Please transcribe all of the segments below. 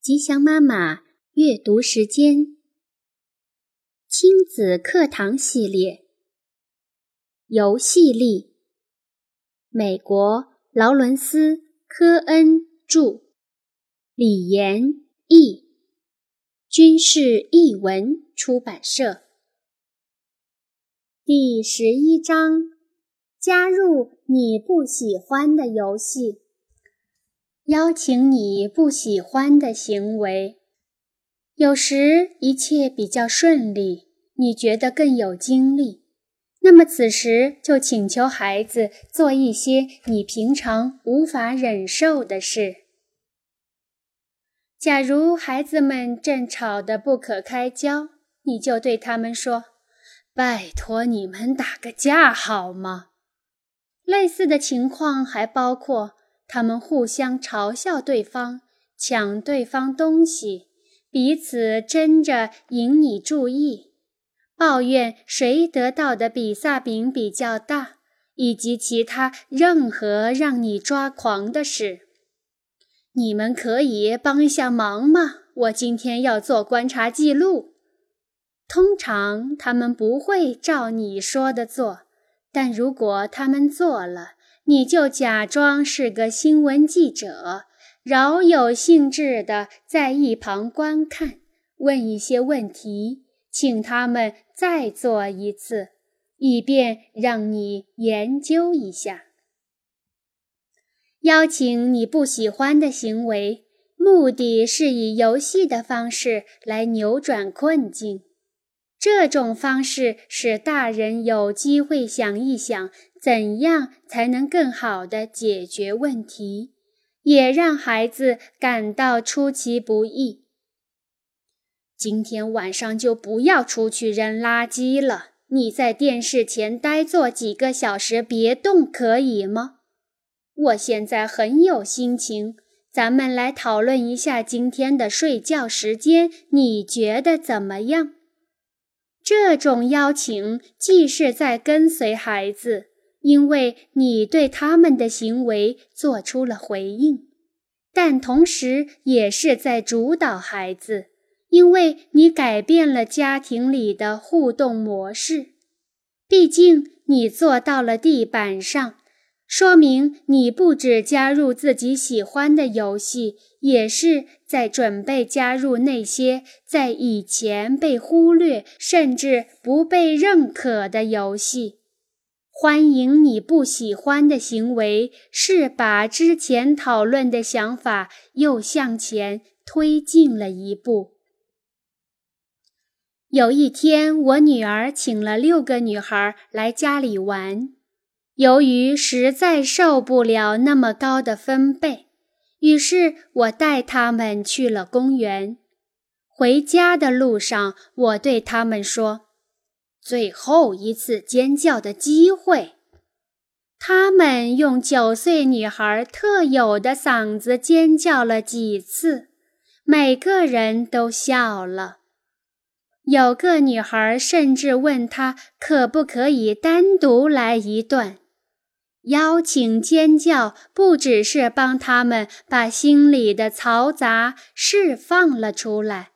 吉祥妈妈阅读时间，亲子课堂系列，游戏力，美国劳伦斯·科恩著，李延译，军事译文出版社。第十一章：加入你不喜欢的游戏。邀请你不喜欢的行为。有时一切比较顺利，你觉得更有精力，那么此时就请求孩子做一些你平常无法忍受的事。假如孩子们正吵得不可开交，你就对他们说：“拜托你们打个架好吗？”类似的情况还包括。他们互相嘲笑对方，抢对方东西，彼此争着引你注意，抱怨谁得到的比萨饼比较大，以及其他任何让你抓狂的事。你们可以帮一下忙吗？我今天要做观察记录。通常他们不会照你说的做，但如果他们做了，你就假装是个新闻记者，饶有兴致地在一旁观看，问一些问题，请他们再做一次，以便让你研究一下。邀请你不喜欢的行为，目的是以游戏的方式来扭转困境。这种方式使大人有机会想一想。怎样才能更好地解决问题，也让孩子感到出其不意？今天晚上就不要出去扔垃圾了。你在电视前呆坐几个小时，别动，可以吗？我现在很有心情，咱们来讨论一下今天的睡觉时间，你觉得怎么样？这种邀请既是在跟随孩子。因为你对他们的行为做出了回应，但同时也是在主导孩子，因为你改变了家庭里的互动模式。毕竟你坐到了地板上，说明你不止加入自己喜欢的游戏，也是在准备加入那些在以前被忽略甚至不被认可的游戏。欢迎你不喜欢的行为，是把之前讨论的想法又向前推进了一步。有一天，我女儿请了六个女孩来家里玩，由于实在受不了那么高的分贝，于是我带他们去了公园。回家的路上，我对他们说。最后一次尖叫的机会，他们用九岁女孩特有的嗓子尖叫了几次，每个人都笑了。有个女孩甚至问他可不可以单独来一段。邀请尖叫不只是帮他们把心里的嘈杂释放了出来。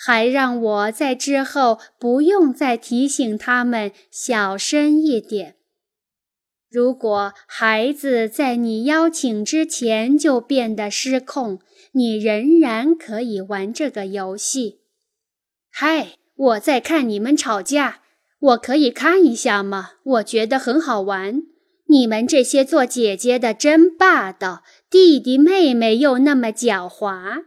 还让我在之后不用再提醒他们小声一点。如果孩子在你邀请之前就变得失控，你仍然可以玩这个游戏。嗨，我在看你们吵架，我可以看一下吗？我觉得很好玩。你们这些做姐姐的真霸道，弟弟妹妹又那么狡猾。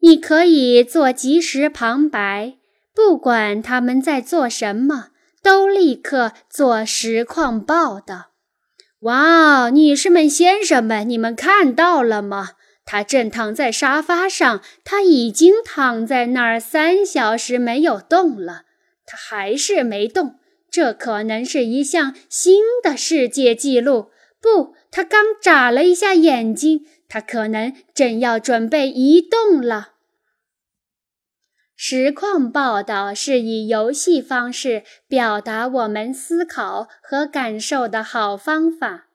你可以做即时旁白，不管他们在做什么，都立刻做实况报道。哇，女士们、先生们，你们看到了吗？他正躺在沙发上，他已经躺在那儿三小时没有动了，他还是没动。这可能是一项新的世界纪录。不，他刚眨了一下眼睛，他可能正要准备移动了。实况报道是以游戏方式表达我们思考和感受的好方法。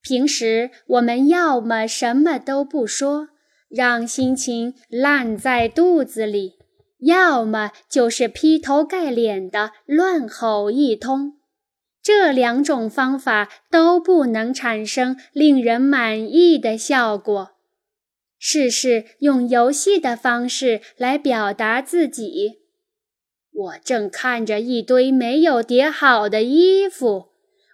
平时我们要么什么都不说，让心情烂在肚子里，要么就是劈头盖脸的乱吼一通。这两种方法都不能产生令人满意的效果。试试用游戏的方式来表达自己。我正看着一堆没有叠好的衣服。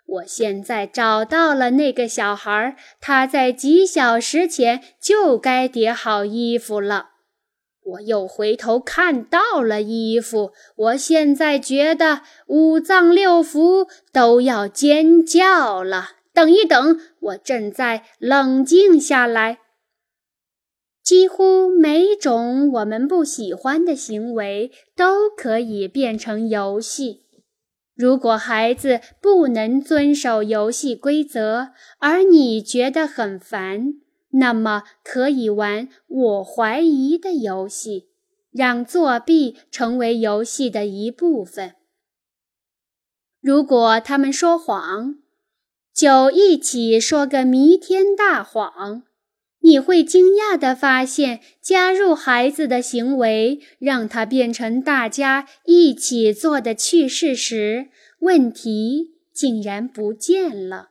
我现在找到了那个小孩，他在几小时前就该叠好衣服了。我又回头看到了衣服，我现在觉得五脏六腑都要尖叫了。等一等，我正在冷静下来。几乎每种我们不喜欢的行为都可以变成游戏。如果孩子不能遵守游戏规则，而你觉得很烦，那么可以玩“我怀疑”的游戏，让作弊成为游戏的一部分。如果他们说谎，就一起说个弥天大谎。你会惊讶地发现，加入孩子的行为，让他变成大家一起做的趣事时，问题竟然不见了。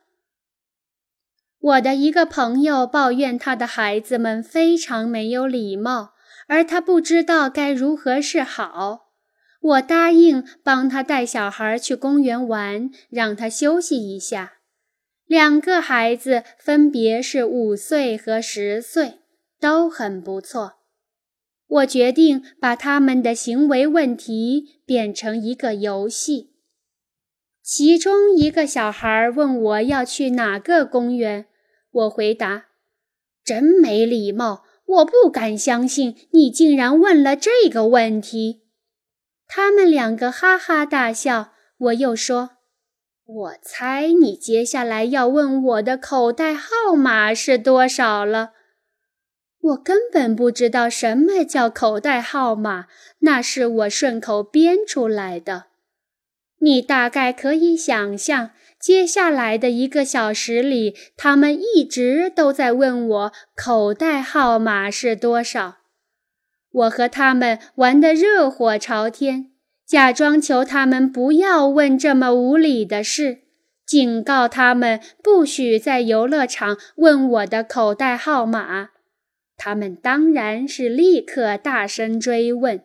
我的一个朋友抱怨他的孩子们非常没有礼貌，而他不知道该如何是好。我答应帮他带小孩去公园玩，让他休息一下。两个孩子分别是五岁和十岁，都很不错。我决定把他们的行为问题变成一个游戏。其中一个小孩问我要去哪个公园，我回答：“真没礼貌！我不敢相信你竟然问了这个问题。”他们两个哈哈大笑。我又说。我猜你接下来要问我的口袋号码是多少了。我根本不知道什么叫口袋号码，那是我顺口编出来的。你大概可以想象，接下来的一个小时里，他们一直都在问我口袋号码是多少。我和他们玩得热火朝天。假装求他们不要问这么无理的事，警告他们不许在游乐场问我的口袋号码。他们当然是立刻大声追问。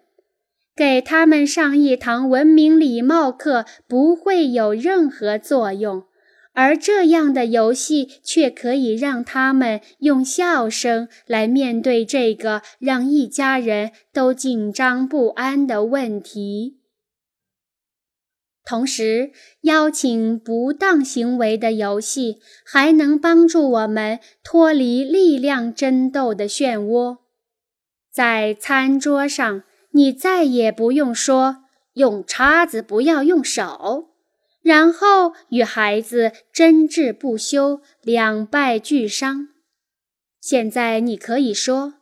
给他们上一堂文明礼貌课不会有任何作用，而这样的游戏却可以让他们用笑声来面对这个让一家人都紧张不安的问题。同时，邀请不当行为的游戏还能帮助我们脱离力量争斗的漩涡。在餐桌上，你再也不用说“用叉子，不要用手”，然后与孩子争执不休，两败俱伤。现在你可以说：“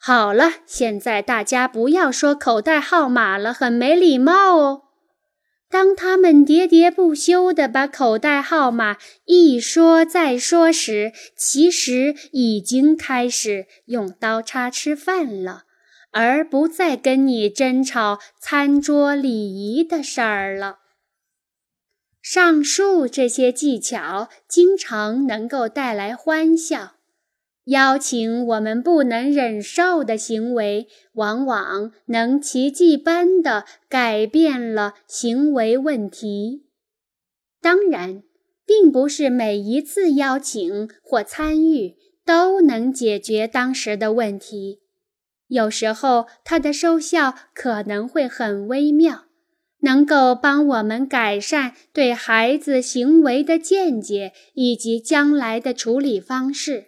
好了，现在大家不要说口袋号码了，很没礼貌哦。”当他们喋喋不休地把口袋号码一说再说时，其实已经开始用刀叉吃饭了，而不再跟你争吵餐桌礼仪的事儿了。上述这些技巧经常能够带来欢笑。邀请我们不能忍受的行为，往往能奇迹般地改变了行为问题。当然，并不是每一次邀请或参与都能解决当时的问题。有时候，它的收效可能会很微妙，能够帮我们改善对孩子行为的见解以及将来的处理方式。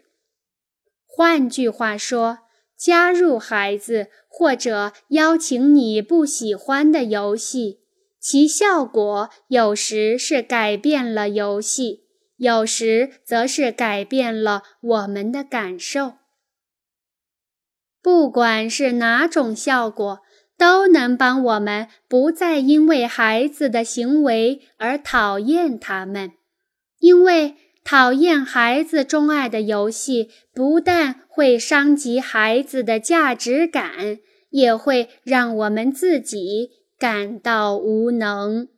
换句话说，加入孩子或者邀请你不喜欢的游戏，其效果有时是改变了游戏，有时则是改变了我们的感受。不管是哪种效果，都能帮我们不再因为孩子的行为而讨厌他们，因为。讨厌孩子钟爱的游戏，不但会伤及孩子的价值感，也会让我们自己感到无能。